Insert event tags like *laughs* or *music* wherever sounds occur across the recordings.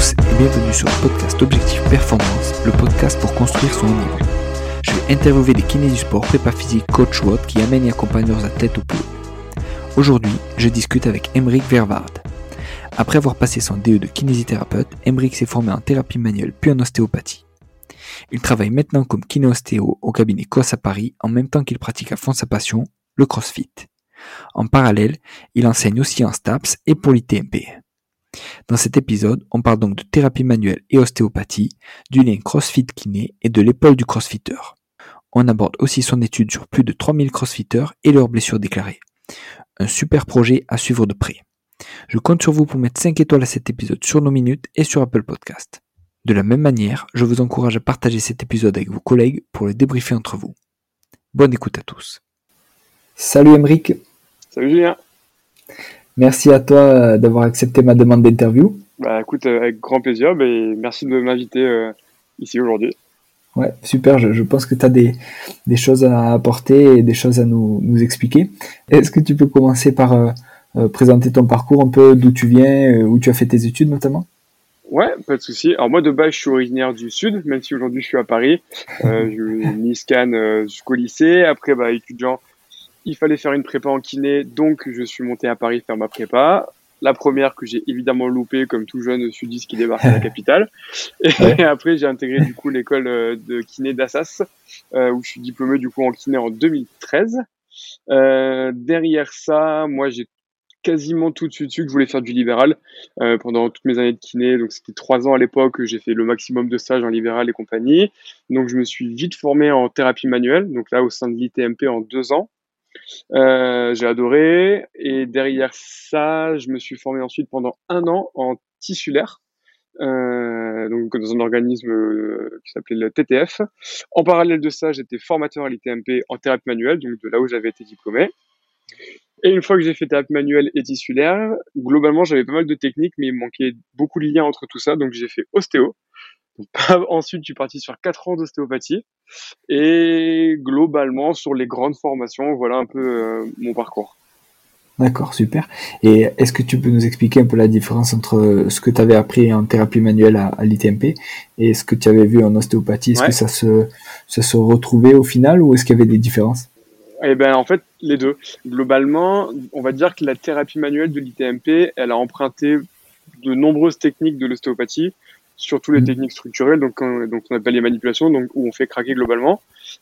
tous et bienvenue sur le podcast Objectif Performance, le podcast pour construire son niveau. Je vais interviewer les kinés du sport, prépa physique, coach ou qui amènent et accompagnent leurs athlètes au plus haut. Aujourd'hui, je discute avec Emeric Vervard. Après avoir passé son DE de kinésithérapeute, Emeric s'est formé en thérapie manuelle puis en ostéopathie. Il travaille maintenant comme kinéostéo au cabinet COS à Paris en même temps qu'il pratique à fond sa passion, le CrossFit. En parallèle, il enseigne aussi en STAPS et pour l'ITMP. Dans cet épisode, on parle donc de thérapie manuelle et ostéopathie, du lien CrossFit kiné et de l'épaule du crossfitter. On aborde aussi son étude sur plus de 3000 crossfitters et leurs blessures déclarées. Un super projet à suivre de près. Je compte sur vous pour mettre 5 étoiles à cet épisode sur nos minutes et sur Apple Podcast. De la même manière, je vous encourage à partager cet épisode avec vos collègues pour le débriefer entre vous. Bonne écoute à tous. Salut Emeric. Salut Julien. Merci à toi euh, d'avoir accepté ma demande d'interview. Bah écoute, euh, avec grand plaisir, mais merci de m'inviter euh, ici aujourd'hui. Ouais, super, je, pense que tu as des, choses à apporter et des choses à nous, expliquer. Est-ce que tu peux commencer par présenter ton parcours un peu, d'où tu viens, où tu as fait tes études notamment? Ouais, pas de souci. Alors moi de base je suis originaire du sud, même si aujourd'hui je suis à Paris. Euh, *laughs* mis scan jusqu'au lycée. Après bah étudiant il fallait faire une prépa en kiné, donc je suis monté à Paris faire ma prépa. La première que j'ai évidemment loupée comme tout jeune sudiste qui débarque à la *laughs* capitale. Et *laughs* après j'ai intégré du coup l'école euh, de kiné d'Assas, euh, où je suis diplômé du coup en kiné en 2013. Euh, derrière ça, moi j'ai quasiment tout de suite su que je voulais faire du libéral euh, pendant toutes mes années de kiné. Donc c'était trois ans à l'époque, j'ai fait le maximum de stages en libéral et compagnie. Donc je me suis vite formé en thérapie manuelle, donc là au sein de l'ITMP en deux ans. Euh, j'ai adoré. Et derrière ça, je me suis formé ensuite pendant un an en tissulaire. Euh, donc dans un organisme euh, qui s'appelait le TTF. En parallèle de ça, j'étais formateur à l'ITMP en thérapie manuelle, donc de là où j'avais été diplômé. Et une fois que j'ai fait thérapie manuelle et tissulaire, globalement, j'avais pas mal de techniques, mais il manquait beaucoup de liens entre tout ça, donc j'ai fait ostéo. *laughs* Ensuite, je suis parti sur 4 ans d'ostéopathie. Et globalement, sur les grandes formations, voilà un peu euh, mon parcours. D'accord, super. Et est-ce que tu peux nous expliquer un peu la différence entre ce que tu avais appris en thérapie manuelle à, l'ITMP et ce que tu avais vu en ostéopathie? Est-ce que ça se, ça se retrouvait au final ou est-ce qu'il y avait des différences? Eh ben, en fait, les deux. Globalement, on va dire que la thérapie manuelle de l'ITMP, elle a emprunté de nombreuses techniques de l'ostéopathie, surtout les mm. techniques structurelles, donc, donc on appelle les manipulations, donc où on fait craquer globalement.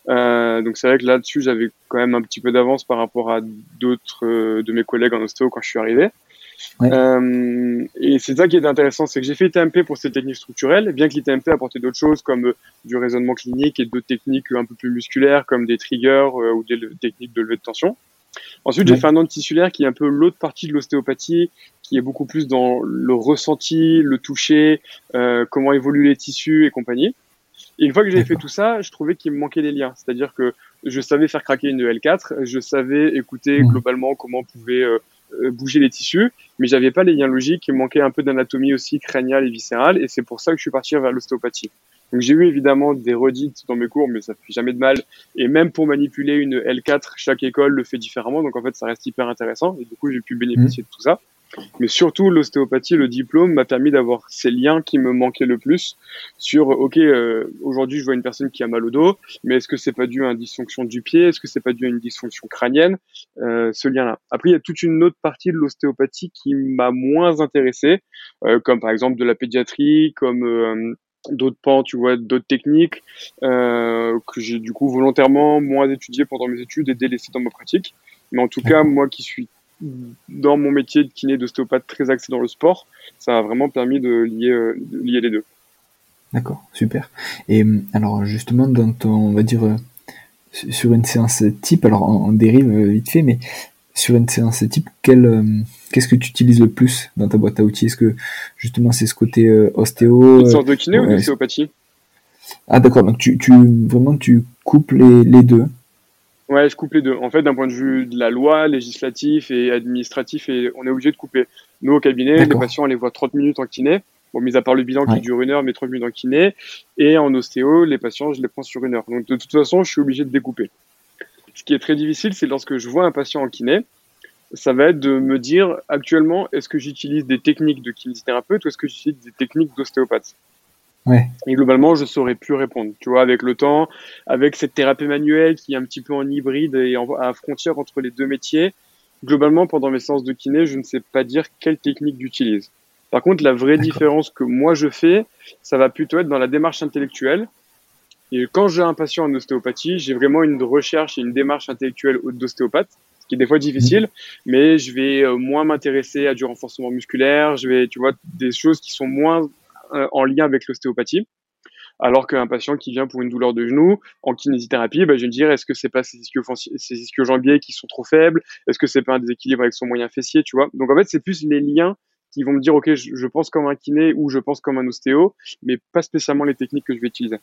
Euh, donc c'est vrai que là-dessus, j'avais quand même un petit peu d'avance par rapport à d'autres euh, de mes collègues en ostéo quand je suis arrivé. Euh, et c'est ça qui est intéressant, c'est que j'ai fait ITMP pour ces techniques structurelles, bien que l'ITMP apportait d'autres choses comme euh, du raisonnement clinique et d'autres techniques un peu plus musculaires comme des triggers euh, ou des techniques de levée de tension. Ensuite, j'ai fait un an tissulaire qui est un peu l'autre partie de l'ostéopathie, qui est beaucoup plus dans le ressenti, le toucher, euh, comment évoluent les tissus et compagnie. Et une fois que j'ai fait tout ça, je trouvais qu'il me manquait des liens. C'est-à-dire que je savais faire craquer une L4, je savais écouter mmh. globalement comment on pouvait euh, euh, bouger les tissus, mais j'avais pas les liens logiques. Il me manquait un peu d'anatomie aussi crâniale et viscérale, et c'est pour ça que je suis parti vers l'ostéopathie. Donc j'ai eu évidemment des redites dans mes cours, mais ça fait jamais de mal. Et même pour manipuler une L4, chaque école le fait différemment, donc en fait ça reste hyper intéressant. Et du coup j'ai pu bénéficier de tout ça. Mais surtout, l'ostéopathie, le diplôme m'a permis d'avoir ces liens qui me manquaient le plus sur, ok, euh, aujourd'hui je vois une personne qui a mal au dos, mais est-ce que c'est pas dû à une dysfonction du pied? Est-ce que c'est pas dû à une dysfonction crânienne? Euh, Ce lien-là. Après, il y a toute une autre partie de l'ostéopathie qui m'a moins intéressé, euh, comme par exemple de la pédiatrie, comme euh, d'autres pans, tu vois, d'autres techniques euh, que j'ai du coup volontairement moins étudié pendant mes études et délaissé dans ma pratique. Mais en tout cas, moi qui suis dans mon métier de kiné d'ostéopathe très axé dans le sport, ça a vraiment permis de lier, euh, lier les deux. D'accord, super. Et alors justement, dans ton, on va dire, euh, sur une séance type, alors on, dérive vite fait, mais sur une séance type, qu'est-ce que tu utilises le plus dans ta boîte à outils? Est-ce que justement c'est ce côté ostéo Une sorte de kiné ou d'ostéopathie Ah d'accord, donc tu, tu, vraiment tu coupes les, les deux? Ouais, je coupe les deux. En fait, d'un point de vue de la loi, législatif et administratif, et on est obligé de couper. Nous, au cabinet, les patients, on les voit 30 minutes en kiné. Bon, mis à part le bilan qui dure une heure, mais 30 minutes en kiné. Et en ostéo, les patients, je les prends sur une heure. Donc, de toute façon, je suis obligé de découper. Ce qui est très difficile, c'est lorsque je vois un patient en kiné, ça va être de me dire actuellement, est-ce que j'utilise des techniques de kinésithérapeute ou est-ce que j'utilise des techniques d'ostéopathe? Ouais. Et globalement, je saurais plus répondre. Tu vois, avec le temps, avec cette thérapie manuelle qui est un petit peu en hybride et en, à frontière entre les deux métiers, globalement, pendant mes séances de kiné, je ne sais pas dire quelle technique j'utilise. Par contre, la vraie différence que moi je fais, ça va plutôt être dans la démarche intellectuelle. Et quand j'ai un patient en ostéopathie, j'ai vraiment une recherche et une démarche intellectuelle d'ostéopathe qui est des fois difficile, mhm. mais je vais euh, moins m'intéresser à du renforcement musculaire, je vais, tu vois, des choses qui sont moins euh, en lien avec l'ostéopathie. Alors qu'un patient qui vient pour une douleur de genou en kinésithérapie, bah, je vais me dire est-ce que c'est pas ses ischio, jambiers qui sont trop faibles? Est-ce que c'est pas un déséquilibre avec son moyen fessier, tu vois? Donc en fait, c'est plus les liens qui vont me dire ok, je pense comme un kiné ou je pense comme un ostéo, mais pas spécialement les techniques que je vais utiliser.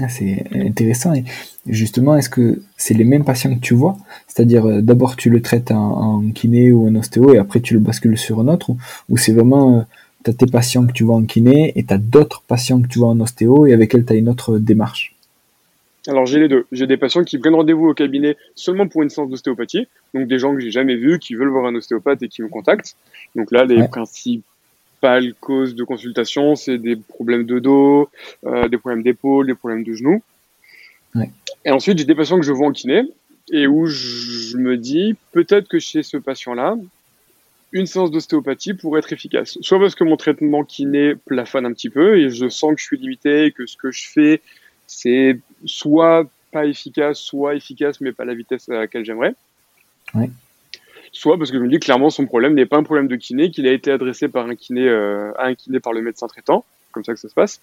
Ah, c'est intéressant. Et justement, est-ce que c'est les mêmes patients que tu vois? C'est-à-dire, euh, d'abord tu le traites en, kiné ou en ostéo et après tu le bascules sur un autre? Ou, c'est vraiment, euh, tu as tes patients que tu vois en kiné et tu as d'autres patients que tu vois en ostéo et avec lesquels tu as une autre démarche? Alors j'ai les deux. J'ai des patients qui prennent rendez-vous au cabinet seulement pour une séance d'ostéopathie, donc des gens que j'ai jamais vus, qui veulent voir un ostéopathe et qui me contactent. Donc là, les principes cause de consultation, c'est des problèmes de dos, euh, des problèmes d'épaule, des problèmes de genoux. Et ensuite, j'ai des patients que je vois en kiné et où je me dis peut-être que chez ce patient-là, une séance d'ostéopathie pourrait être efficace. Soit parce que mon traitement kiné plafonne un petit peu et je sens que je suis limité, que ce que je fais, c'est soit pas efficace, soit efficace, mais pas la vitesse à laquelle j'aimerais soit parce que je me dis clairement son problème n'est pas un problème de kiné, qu'il a été adressé par un kiné euh, à un kiné par le médecin traitant, comme ça que ça se passe.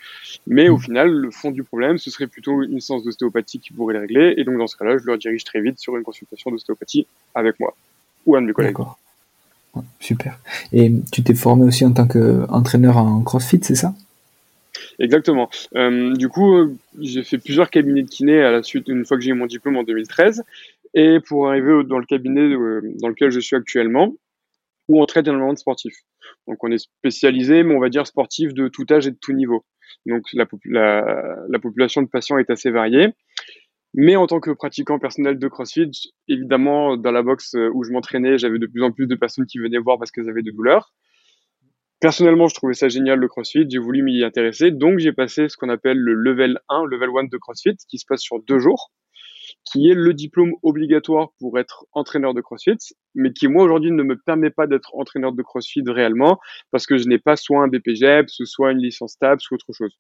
Mais au mm. final, le fond du problème, ce serait plutôt une séance d'ostéopathie qui pourrait le régler. Et donc dans ce cas-là, je le dirige très vite sur une consultation d'ostéopathie avec moi ou un de mes collègues. D'accord. super. Et tu t'es formé aussi en tant qu'entraîneur en CrossFit, c'est ça? Exactement. Euh, du coup, euh, j'ai fait plusieurs cabinets de kiné à la suite, une fois que j'ai eu mon diplôme en 2013 et pour arriver dans le cabinet dans lequel je suis actuellement, où on traite énormément de sportifs. Donc on est spécialisé, mais on va dire sportif de tout âge et de tout niveau. Donc la, la, population de patients est assez variée. Mais en tant que pratiquant personnel de CrossFit, évidemment, dans la boxe où je m'entraînais, j'avais de plus en plus de personnes qui venaient voir parce qu'elles avaient des douleurs. Personnellement, je trouvais ça génial le CrossFit, j'ai voulu m'y intéresser, donc j'ai passé ce qu'on appelle le level 1, level 1 de CrossFit, qui se passe sur deux jours qui est le diplôme obligatoire pour être entraîneur de CrossFit, mais qui moi aujourd'hui ne me permet pas d'être entraîneur de CrossFit réellement parce que je n'ai pas soit un BPGEPS, soit une licence TAPS ou autre chose.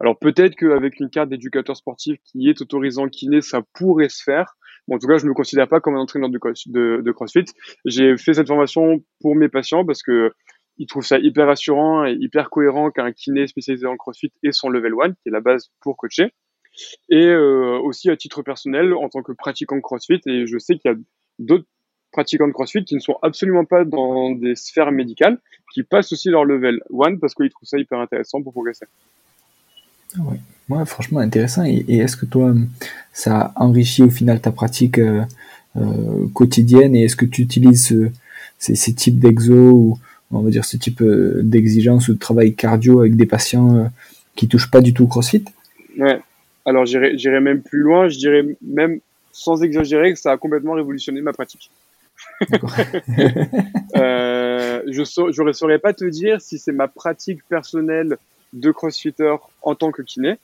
Alors peut-être qu'avec une carte d'éducateur sportif qui est autorisant kiné, ça pourrait se faire. en tout cas, je ne me considère pas comme un entraîneur de, CrossFit. J'ai fait cette formation pour mes patients parce que ils trouvent ça hyper rassurant et hyper cohérent qu'un kiné spécialisé en CrossFit ait son level 1, qui est la base pour coacher et euh, aussi à titre personnel en tant que pratiquant de CrossFit. Et je sais qu'il y a d'autres pratiquants de CrossFit qui ne sont absolument pas dans des sphères médicales, qui passent aussi leur level 1 parce qu'ils trouvent ça hyper intéressant pour progresser. Ouais, ouais franchement intéressant. Et, est-ce que toi, ça enrichit au final ta pratique euh, euh, quotidienne? Et est-ce que tu utilises ces, ces, types d'exo ou on va dire ce type d'exigence ou de travail cardio avec des patients qui touchent pas du tout au CrossFit? Ouais, alors j'irai même plus loin, je dirais même sans exagérer que ça a complètement révolutionné ma pratique. *laughs* euh, je ne saurais pas te dire si c'est ma pratique personnelle de crossfitter en tant que kiné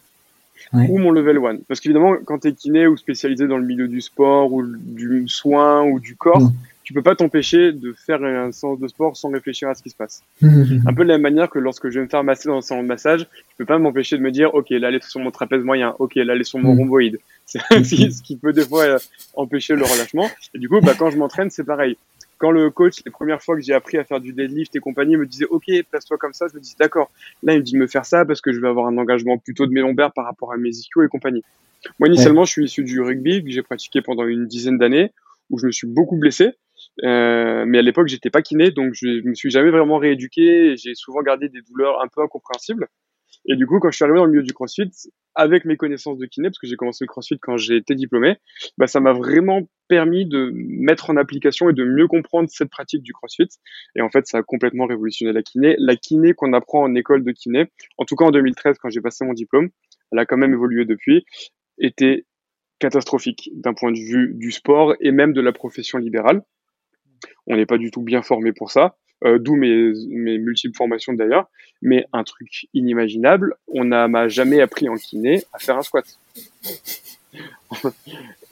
ou mon level 1. Parce qu'évidemment, quand tu es kiné ou spécialisé dans le milieu du sport ou du soin ou du corps, mm tu peux pas t'empêcher de faire un sens de sport sans réfléchir à ce qui se passe. un peu de la même manière que lorsque je vais me faire masser dans un salon de massage, je peux pas m'empêcher de me dire, ok, là, elle est sur mon trapèze moyen, ok, là, elle est sur mon mm. rhomboïde. *laughs* C'est ce qui peut des fois euh, empêcher le relâchement. Et du coup, bah, quand je m'entraîne, c'est pareil. Quand le coach, les premières fois que j'ai appris à faire du deadlift et compagnie, me disait, ok, place-toi comme ça, je me dis, d'accord. Là, il me dit de me faire ça parce que je vais avoir un engagement plutôt de mes lombaires par rapport à mes ischios et compagnie. Moi, initialement, je suis issu du rugby que j'ai pratiqué pendant une dizaine d'années où je me suis beaucoup blessé. Euh, mais à l'époque, j'étais pas kiné, donc je me suis jamais vraiment rééduqué. J'ai souvent gardé des douleurs un peu incompréhensibles. Et du coup, quand je suis arrivé dans le milieu du CrossFit, avec mes connaissances de kiné, parce que j'ai commencé le CrossFit quand j'ai été diplômé, bah, ça m'a vraiment permis de mettre en application et de mieux comprendre cette pratique du CrossFit. Et en fait, ça a complètement révolutionné la kiné. La kiné qu'on apprend en école de kiné, en tout cas en 2013, quand j'ai passé mon diplôme, elle a quand même évolué depuis, était catastrophique d'un point de vue du sport et même de la profession libérale. On n'est pas du tout bien formé pour ça. Euh, d'où mes, mes multiples formations d'ailleurs. Mais un truc inimaginable, on n'a jamais appris en kiné à faire un squat. *laughs*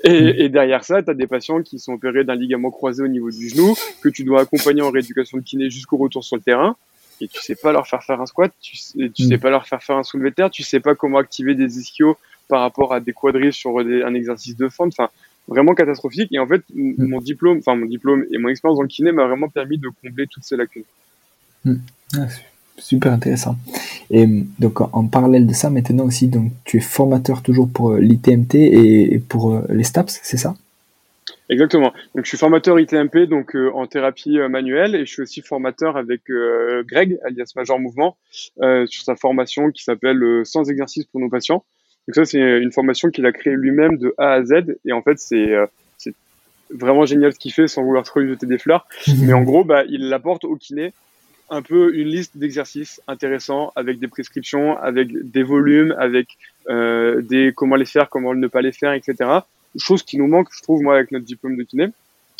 et, et, derrière ça, tu as des patients qui sont opérés d'un ligament croisé au niveau du genou, que tu dois accompagner en rééducation de kiné jusqu'au retour sur le terrain, et tu sais pas leur faire faire un squat, tu sais, tu sais mm. pas leur faire faire un soulevé de terre, tu sais pas comment activer des ischios par rapport à des quadrilles sur un exercice de fente. Enfin, vraiment catastrophique. Et en fait, mm. mon diplôme, enfin mon diplôme et mon expérience dans le kiné m'a vraiment permis de combler toutes ces lacunes. Mm. Ah, super intéressant. Et donc en, parallèle de ça, maintenant aussi, donc tu es formateur toujours pour euh, l'ITMT et pour euh, les STAPS, c'est ça? Exactement. Donc je suis formateur ITMP donc euh, en thérapie manuelle et je suis aussi formateur avec Greg alias Major Mouvement sur sa formation qui s'appelle Sans exercice pour nos patients. Donc ça, c'est une formation qu'il a créée lui-même de A à Z. Et en fait, c'est euh, vraiment génial ce qu'il fait sans vouloir trop lui jeter des fleurs. Mais en gros, bah, il apporte au kiné un peu une liste d'exercices intéressants avec des prescriptions, avec des volumes, avec euh, des comment les faire, comment ne pas les faire, etc. Chose qui nous manque, je trouve, moi, avec notre diplôme de kiné.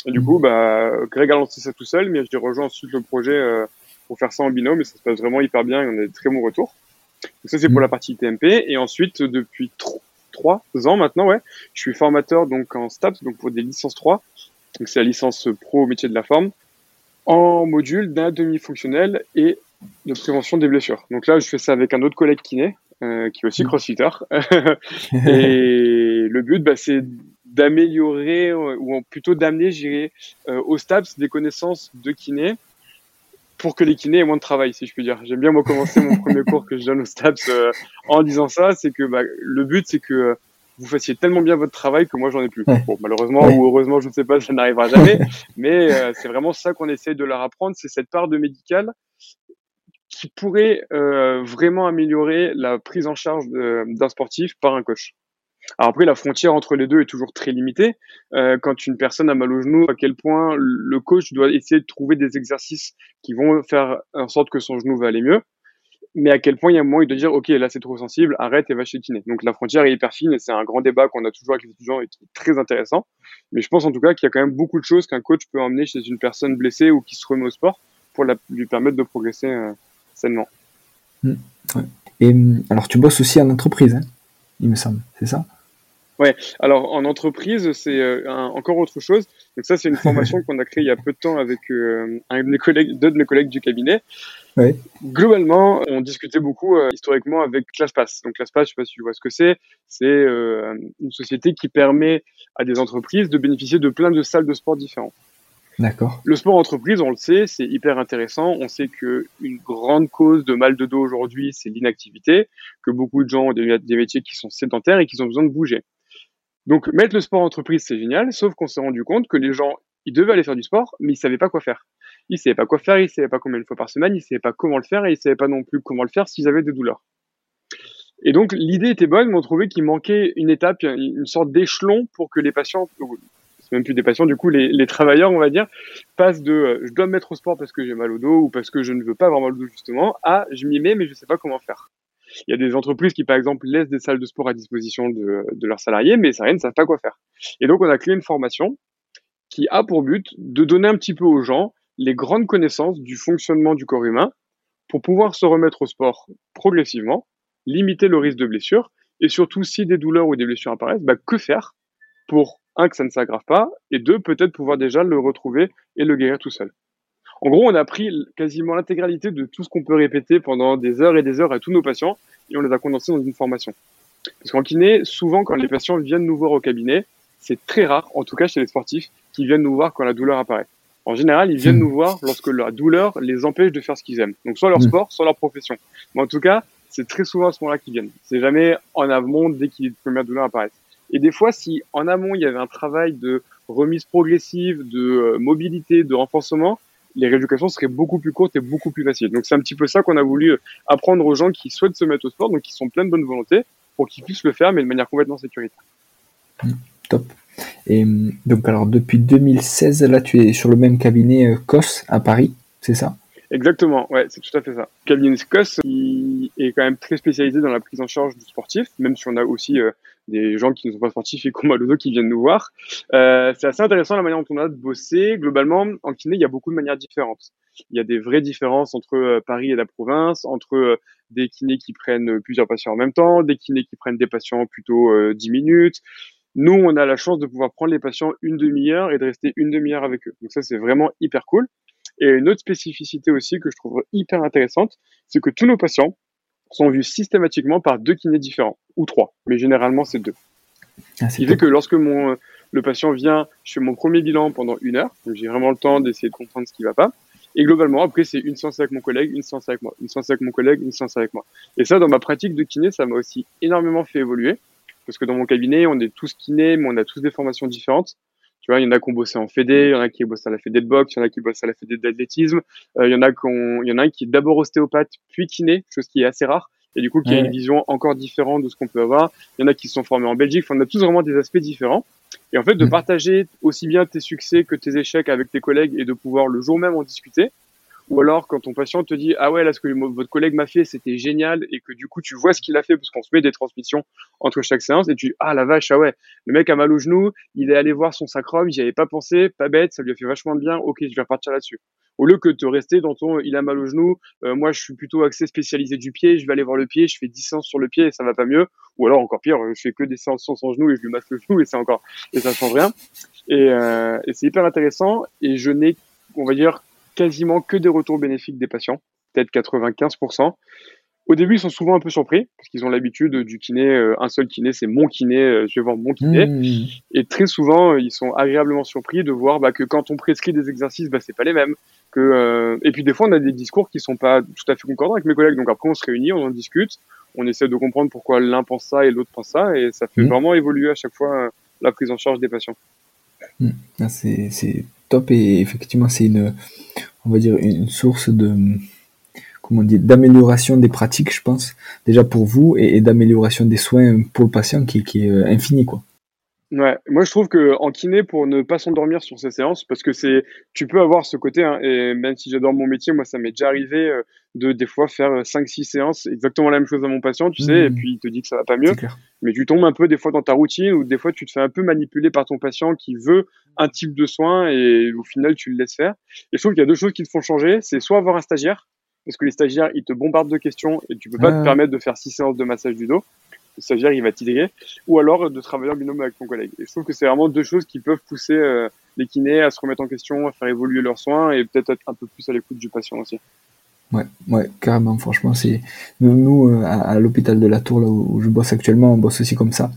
Et du coup, bah, Greg a lancé ça tout seul, mais j'ai rejoint ensuite le projet euh, pour faire ça en binôme et ça se passe vraiment hyper bien et on a des très bons retours. Donc ça c'est pour mm. la partie TMP et ensuite depuis trois ans maintenant ouais, je suis formateur donc en STAPS donc pour des licences 3. Donc c'est la licence pro au métier de la forme en module d'anatomie fonctionnelle et de prévention des blessures. Donc là je fais ça avec un autre collègue kiné euh, qui est aussi mm. crossfitter *laughs* et le but bah, c'est d'améliorer ou plutôt d'amener j'irai euh, au STAPS des connaissances de kiné pour que les kinés aient moins de travail, si je puis dire. J'aime bien moi commencer mon premier cours que je donne au STAPS euh, en disant ça, c'est que bah, le but c'est que euh, vous fassiez tellement bien votre travail que moi j'en ai plus. Bon, malheureusement ou heureusement, je ne sais pas, ça n'arrivera jamais, *laughs* mais euh, c'est vraiment ça qu'on essaie de leur apprendre, c'est cette part de médical qui pourrait vraiment améliorer la prise en charge d'un sportif par un coach. Alors après, la frontière entre les deux est toujours très limitée. Euh, quand une personne a mal au genou, à quel point le coach doit essayer de trouver des exercices qui vont faire en sorte que son genou va aller mieux. Mais à quel point il y a un moment il doit dire, OK, là c'est trop sensible, arrête et va chez kiné. Donc la frontière est hyper fine et c'est un grand débat qu'on a toujours avec les étudiants et qui est très intéressant. Mais je pense en tout cas qu'il y a quand même beaucoup de choses qu'un coach peut emmener chez une personne blessée ou qui se remet au sport pour lui permettre de progresser euh, sainement. Mmh, et alors tu bosses aussi en entreprise, hein? Il me semble, c'est ça? Ouais, alors en entreprise, c'est euh, encore autre chose. Donc ça, c'est une formation *laughs* qu'on a créée il y a peu de temps avec euh, un de mes collègues, deux de mes collègues du cabinet. Ouais. Globalement, on discutait beaucoup euh, historiquement avec ClassPass. Donc ClassPass, je sais pas si tu vois ce que c'est. C'est une société qui permet à des entreprises de bénéficier de plein de salles de sport différentes. D'accord. Le sport entreprise, on le sait, c'est hyper intéressant. On sait que une grande cause de mal de dos aujourd'hui, c'est l'inactivité, que beaucoup de gens ont des, métiers qui sont sédentaires et qui ont besoin de bouger. Donc mettre le sport entreprise, c'est génial, sauf qu'on s'est rendu compte que les gens, ils devaient aller faire du sport, mais ils savaient pas quoi faire. Ils savaient pas quoi faire, ils savaient pas combien de fois par semaine, ils savaient pas comment le faire et ils savaient pas non plus comment le faire s'ils avaient des douleurs. Et donc l'idée était bonne, mais on trouvait qu'il manquait une étape, une sorte d'échelon pour que les patients, même plus des patients, du coup, les, travailleurs, on va dire, passent de euh, je dois me mettre au sport parce que j'ai mal au dos ou parce que je ne veux pas avoir mal au dos justement à je m'y mets mais je sais pas comment faire. Il y a des entreprises qui, par exemple, laissent des salles de sport à disposition de, leurs salariés, mais ça ne savent pas quoi faire. Et donc, on a créé une formation qui a pour but de donner un petit peu aux gens les grandes connaissances du fonctionnement du corps humain pour pouvoir se remettre au sport progressivement, limiter le risque de blessure et surtout si des douleurs ou des blessures apparaissent, bah, que faire pour un, que ça ne s'aggrave pas, et deux, peut-être pouvoir déjà le retrouver et le guérir tout seul. En gros, on a pris quasiment l'intégralité de tout ce qu'on peut répéter pendant des heures et des heures à tous nos patients, et on les a condensés dans une formation. Parce qu'en kiné, souvent, quand les patients viennent nous voir au cabinet, c'est très rare, en tout cas chez les sportifs, qui viennent nous voir quand la douleur apparaît. En général, ils viennent nous voir lorsque la douleur les empêche de faire ce qu'ils aiment. Donc, soit leur mmh. sport, soit leur profession. Mais en tout cas, c'est très souvent à ce moment-là qu'ils viennent. C'est jamais en amont dès que les premières douleurs apparaissent. Et des fois, si en amont, il y avait un travail de remise progressive, de euh, mobilité, de renforcement, les rééducations seraient beaucoup plus courtes et beaucoup plus faciles. Donc c'est un petit peu ça qu'on a voulu apprendre aux gens qui souhaitent se mettre au sport, donc qui sont pleins de bonne volonté, pour qu'ils puissent le faire, mais de manière complètement sécuritaire. Mmh, top. Et mmh, donc alors depuis 2016, là tu es sur le même cabinet euh, COS à Paris, c'est ça? Exactement, ouais, c'est tout à fait ça. Cabinet COS qui est quand même très spécialisé dans la prise en charge du sportif, même si on a aussi euh, des gens qui ne sont pas sportifs et *laughs* qui ont qui viennent nous voir. Euh, c'est assez intéressant la manière dont on a de bosser. Globalement, en kiné, il y a beaucoup de manières différentes. Il y a des vraies différences entre euh, Paris et la province, entre euh, des kinés qui prennent plusieurs patients en même temps, des kinés qui prennent des patients plutôt 10 minutes. Nous, on a la chance de pouvoir prendre les patients une demi-heure et de rester une demi-heure avec eux. Donc ça, c'est vraiment hyper cool. Et une autre spécificité aussi que je trouve hyper intéressante, c'est que tous nos patients sont vus systématiquement par deux kinés différents, ou trois, mais généralement c'est deux. Ah, Ce qui fait que lorsque mon, le patient vient, je fais mon premier bilan pendant une heure, donc j'ai vraiment le temps d'essayer de comprendre ce qui va pas. Et globalement, après, c'est une séance avec mon collègue, une séance avec moi, une séance avec mon collègue, une séance avec moi. Et ça, dans ma pratique de kiné, ça m'a aussi énormément fait évoluer. Parce que dans mon cabinet, on est tous kinés, mais on a tous des formations différentes. Tu vois, il y en a qui ont bossé en fédé, il y en a qui bossent à la fédé de boxe, il y en a qui bossent à la fédé d'athlétisme, euh, il y en a qui il y en a un qui est d'abord ostéopathe puis kiné, chose qui est assez rare et du coup qui a une vision encore différente de ce qu'on peut avoir. Il y en a qui se sont formés en Belgique. Enfin, on a tous vraiment des aspects différents. Et en fait, de mm. partager aussi bien tes succès que tes échecs avec tes collègues et de pouvoir le jour même en discuter, ou alors, quand ton patient te dit, ah ouais, là, ce que votre collègue m'a fait, c'était génial, et que du coup, tu vois ce qu'il a fait, parce qu'on se met des transmissions entre chaque séance, et tu dis, ah la vache, ah ouais, le mec a mal au genou, il est allé voir son sacrum, j'y avais pas pensé, pas bête, ça lui a fait vachement de bien, ok, je vais repartir là-dessus. Au lieu que de rester dans ton, il a mal au genou, euh, moi, je suis plutôt axé spécialisé du pied, je vais aller voir le pied, je fais 10 séances sur le pied et ça va pas mieux, ou alors encore pire, je fais que des séances sur son genou et je lui masque le genou et c'est encore, et ça change rien. Et, euh, et c'est hyper intéressant, et je n'ai, on va dire, quasiment que des retours bénéfiques des patients, peut-être 95%. Au début, ils sont souvent un peu surpris parce qu'ils ont l'habitude du kiné, euh, un seul kiné, c'est mon kiné, euh, je vais voir mon kiné. Mmh. Et très souvent, ils sont agréablement surpris de voir bah, que quand on prescrit des exercices, bah, c'est pas les mêmes. Que, euh, Et puis des fois, on a des discours qui sont pas tout à fait concordants avec mes collègues. Donc après, on se réunit, on en discute, on essaie de comprendre pourquoi l'un pense ça et l'autre pense ça, et ça fait mmh. vraiment évoluer à chaque fois la prise en charge des patients. Mmh. Ah, c'est top et effectivement, c'est une on va dire, une source de, comment dire, d'amélioration des pratiques, je pense, déjà pour vous, et, d'amélioration des soins pour le patient qui, est euh, infini, quoi. Ouais, moi je trouve que en kiné pour ne pas s'endormir sur ces séances parce que c'est tu peux avoir ce côté hein, et même si j'adore mon métier, moi ça m'est déjà arrivé euh, de des fois faire 5 6 séances exactement la même chose à mon patient, tu sais, et mmh. puis il te dit que ça va pas mieux. Mais tu tombes un peu des fois dans ta routine ou des fois tu te fais un peu manipuler par ton patient qui veut un type de soin et au final tu le laisses faire. Et je trouve qu'il y a deux choses qui te font changer, c'est soit avoir un stagiaire parce que les stagiaires ils te bombardent de questions et tu peux pas te permettre de faire 6 séances de massage du dos le stagiaire il va t'idérer, ou alors de travailler en binôme avec ton collègue. Et je trouve que c'est vraiment deux choses qui peuvent pousser euh, les kinés à se remettre en question, à faire évoluer leurs soins et peut-être être un peu plus à l'écoute du patient aussi. Ouais, ouais, carrément. Franchement, c'est nous, euh, à, l'hôpital de la Tour là où je bosse actuellement, on bosse aussi comme ça,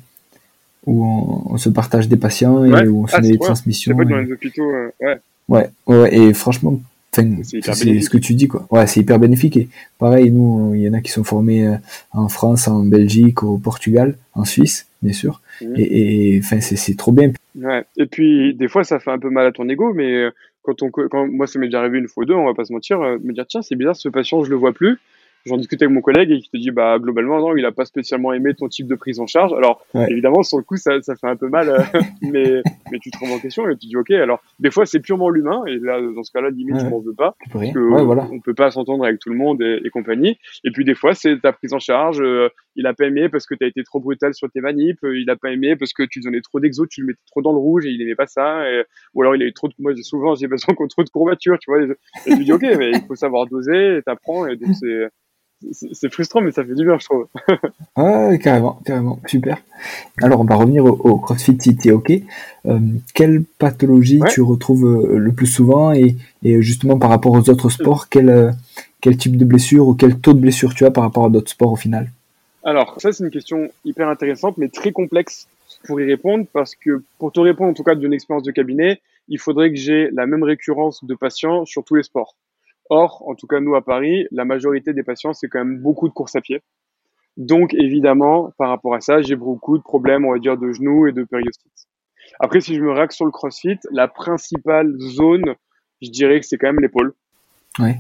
où on, se partage des patients et où on se ah, met des transmissions. dans les hôpitaux, euh, ouais. Ouais, ouais, et franchement, c'est ce que tu dis quoi. Ouais, c'est hyper bénéfique et pareil nous il y en a qui sont formés euh, en France, en Belgique, au Portugal, en Suisse, bien sûr. Et enfin c'est trop bien. Ouais. Et puis des fois ça fait un peu mal à ton ego mais euh, quand on quand moi ça m'est déjà arrivé une fois ou deux, on va pas se mentir, euh, me dire tiens, c'est bizarre ce patient, je le vois plus j'en discutais avec mon collègue et qui te dit bah globalement non il a pas spécialement aimé ton type de prise en charge. Alors évidemment sur le coup ça, ça fait un peu mal euh, *laughs* mais mais tu te remets en question et tu dis ok alors des fois c'est purement l'humain et là dans ce cas-là limite je m'en veux pas parce que voilà. on peut pas s'entendre avec tout le monde et, compagnie. Et puis des fois c'est ta prise en charge euh, il a pas aimé parce que tu as été trop brutal sur tes manips euh, il a pas aimé parce que tu donnais trop d'exo tu le mettais trop dans le rouge et il aimait pas ça ou alors il a eu trop de moi souvent j'ai besoin qu'on trop de courbatures tu vois et, tu dis ok mais il faut savoir doser et t'apprends et donc c'est c'est frustrant, mais ça fait du bien, je trouve. *laughs* ouais, carrément, carrément, super. Alors, on va revenir au, CrossFit City, ok. Euh, quelle pathologie tu retrouves euh, le plus souvent et, justement par rapport aux autres sports, quel, euh, quel type de blessure ou quel taux de blessure tu as par rapport à d'autres sports au final? Alors, ça, c'est une question hyper intéressante, mais très complexe pour y répondre parce que pour te répondre, en tout cas, d'une expérience de cabinet, il faudrait que j'ai la même récurrence de patients sur tous les sports. Or, en tout cas, nous à Paris, la majorité des patients, c'est quand même beaucoup de courses à pied. Donc, évidemment, par rapport à ça, j'ai beaucoup de problèmes, on va dire, de genoux et de périostite. Après, si je me raque sur le crossfit, la principale zone, je dirais que c'est quand même l'épaule. Ouais.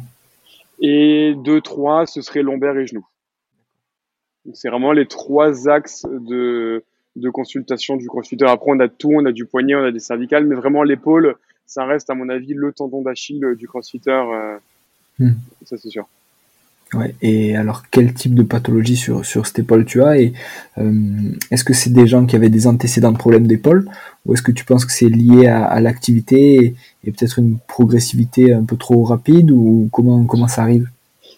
Et deux, trois, ce serait lombaire et genoux. C'est vraiment les trois axes de, de consultation du crossfitter. Après, on a tout, on a du poignet, on a des cervicales, mais vraiment l'épaule, ça reste, à mon avis, le tendon d'Achille du crossfitter. Euh, Hmm. Ça, c'est sûr. Ouais, et alors quel type de pathologie sur, sur cette épaule tu as et euh, est-ce que c'est des gens qui avaient des antécédents de problèmes d'épaule ou est-ce que tu penses que c'est lié à, l'activité et, peut-être une progressivité un peu trop rapide ou comment, comment ça arrive?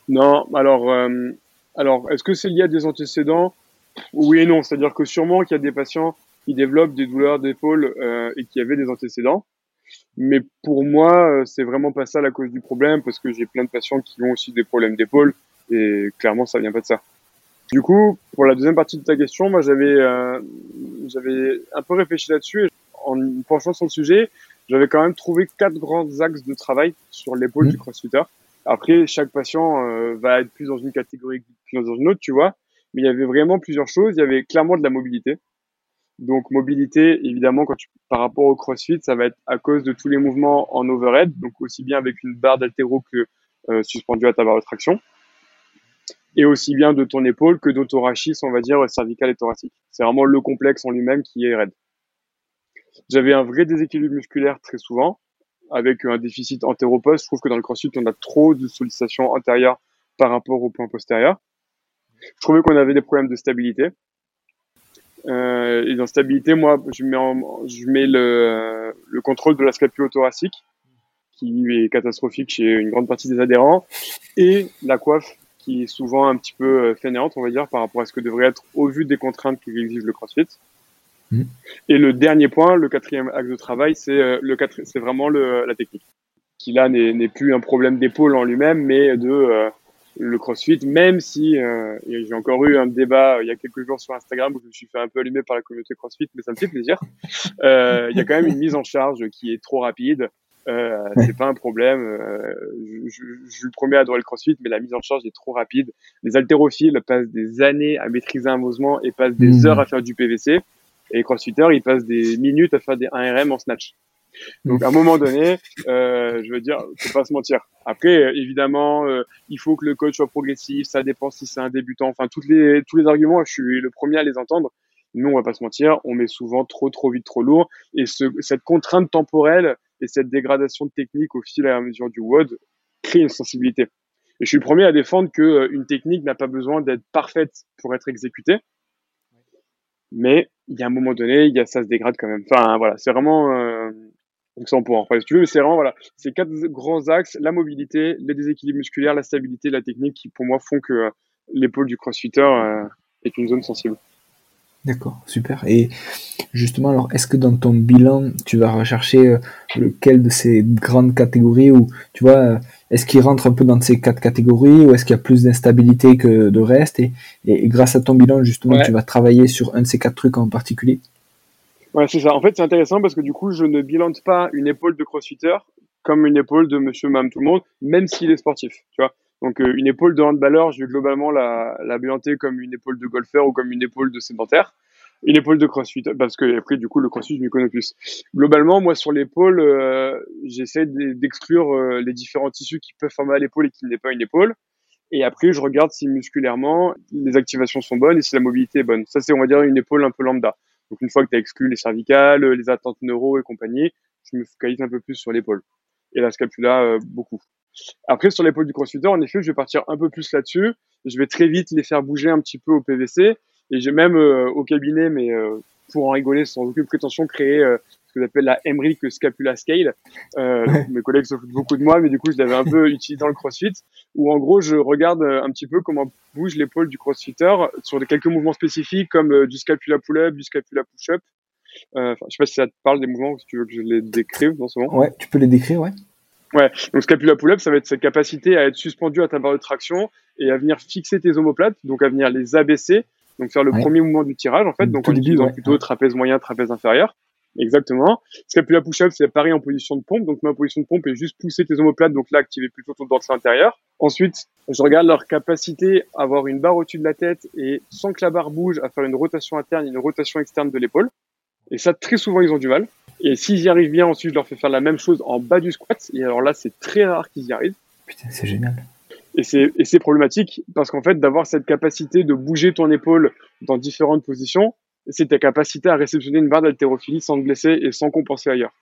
Non, alors, euh, alors est-ce que c'est lié à des antécédents? Oui et non, c'est-à-dire que sûrement qu'il y a des patients qui développent des douleurs d'épaule euh, et qui avaient des antécédents. Mais pour moi, euh, c'est vraiment pas ça la cause du problème parce que j'ai plein de patients qui ont aussi des problèmes d'épaule et clairement ça vient pas de ça. Du coup, pour la deuxième partie de ta question, moi j'avais euh, j'avais un peu réfléchi là-dessus et en penchant sur le sujet, j'avais quand même trouvé quatre grands axes de travail sur l'épaule mmh. du crossfitter. Après, chaque patient euh, va être plus dans une catégorie que dans une autre, tu vois. Mais il y avait vraiment plusieurs choses. Il y avait clairement de la mobilité. Donc mobilité, évidemment, quand par rapport au CrossFit, ça va être à cause de tous les mouvements en overhead, donc aussi bien avec une barre d'altéro que euh, suspendu à ta barre de traction, et aussi bien de ton épaule que d'autorachis, on va dire cervical et thoracique. C'est vraiment le complexe en lui-même qui est raide. J'avais un vrai déséquilibre musculaire très souvent, avec un déficit antéroposte. Je trouve que dans le CrossFit, on a trop de sollicitations antérieures par rapport au point postérieur. Je trouvais qu'on avait des problèmes de stabilité. Euh, et d'instabilité, moi, je mets, en, je mets le, le contrôle de la scapulo-thoracique, qui est catastrophique chez une grande partie des adhérents, et la coiffe, qui est souvent un petit peu euh, fainéante, on va dire, par rapport à ce que devrait être au vu des contraintes qui exige le CrossFit. Mmh. Et le dernier point, le quatrième axe de travail, c'est euh, le c'est vraiment le, la technique, qui là n'est plus un problème d'épaule en lui-même, mais de le CrossFit, même si euh, j'ai encore eu un débat euh, il y a quelques jours sur Instagram où je me suis fait un peu allumer par la communauté CrossFit, mais ça me fait plaisir. Euh, il y a quand même une mise en charge qui est trop rapide. Euh, c'est pas un problème. Euh, je, je, je, le promets à adorer le CrossFit, mais la mise en charge est trop rapide. Les haltérophiles passent des années à maîtriser un mouvement et passent des mmh. heures à faire du PVC. Et les CrossFitters, ils passent des minutes à faire des 1RM en snatch. Donc à un moment donné, euh, je veux dire, faut pas se mentir. Après, évidemment, euh, il faut que le coach soit progressif. Ça dépend si c'est un débutant. Enfin, toutes les tous les arguments, je suis le premier à les entendre. Nous, on va pas se mentir, on met souvent trop trop vite, trop lourd. Et ce, cette contrainte temporelle et cette dégradation de technique au fil et à mesure du WOD crée une sensibilité. Et je suis le premier à défendre que euh, une technique n'a pas besoin d'être parfaite pour être exécutée. Mais il y a un moment donné, il y a ça se dégrade quand même. Enfin voilà, c'est vraiment euh, donc ça, on pourra en reparler si tu veux, mais c'est vraiment, voilà, ces quatre grands axes, la mobilité, les déséquilibres musculaires, la stabilité, la technique, qui pour moi font que euh, l'épaule du crossfitter euh, est une zone sensible. D'accord, super. Et justement, alors, est-ce que dans ton bilan, tu vas rechercher euh, lequel de ces grandes catégories ou, tu vois, est-ce qu'il rentre un peu dans ces quatre catégories ou est-ce qu'il y a plus d'instabilité que de reste? Et, et, grâce à ton bilan, justement, tu vas travailler sur un de ces quatre trucs en particulier? Ouais, c'est ça. En fait, c'est intéressant parce que du coup, je ne bilante pas une épaule de crossfitter comme une épaule de monsieur, madame, tout le monde, même s'il est sportif, tu vois. Donc, euh, une épaule de handballeur, je vais globalement la, la bilanter comme une épaule de golfeur ou comme une épaule de sédentaire. Une épaule de crossfit, parce que après, du coup, le crossfit, je m'y connais plus. Globalement, moi, sur l'épaule, euh, j'essaie d'exclure euh, les différents tissus qui peuvent former à l'épaule et qui n'est pas une épaule. Et après, je regarde si musculairement, les activations sont bonnes et si la mobilité est bonne. Ça, c'est, on va dire, une épaule un peu lambda. Donc une fois que tu as exclu les cervicales, les attentes neuro et compagnie, je me focalise un peu plus sur l'épaule. Et la scapula, euh, beaucoup. Après, sur l'épaule du crossfitter, en effet, je vais partir un peu plus là-dessus. Je vais très vite les faire bouger un petit peu au PVC. Et j'ai même euh, au cabinet, mais euh, pour en rigoler sans aucune prétention, créé que j'appelle la Emric Scapula Scale. Euh, *laughs* mes collègues se foutent beaucoup de moi, mais du coup, je l'avais un peu *laughs* utilisé dans le CrossFit, où en gros, je regarde euh, un petit peu comment bouge l'épaule du CrossFitter sur quelques mouvements spécifiques, comme euh, du scapula pull-up, du scapula push-up. Euh, je sais pas si ça te parle des mouvements, si tu veux que je les décrive dans ce moment. Ouais, tu peux les décrire, ouais. Ouais, donc scapula pull-up, ça va être cette capacité à être suspendu à ta barre de traction et à venir fixer tes omoplates, donc à venir les abaisser, donc faire le premier mouvement du tirage en fait, donc en utilisant plutôt trapèze moyen, trapèze inférieur. Exactement. Scapula push-up, c'est pareil en position de pompe. Donc, ma position de pompe est juste pousser tes omoplates, donc là, activer plutôt ton dorsal intérieur. Ensuite, je regarde leur capacité à avoir une barre au-dessus de la tête et sans que la barre bouge, à faire une rotation interne et une rotation externe de l'épaule. Et ça, très souvent, ils ont du mal. Et s'ils y arrivent bien, ensuite, je leur fais faire la même chose en bas du squat. Et alors là, c'est très rare qu'ils y arrivent. Putain, c'est génial. Et c'est, et c'est problématique parce qu'en fait, d'avoir cette capacité de bouger ton épaule dans différentes positions, c'est ta capacité à réceptionner une barre d'haltérophilie sans te blesser et sans compenser ailleurs.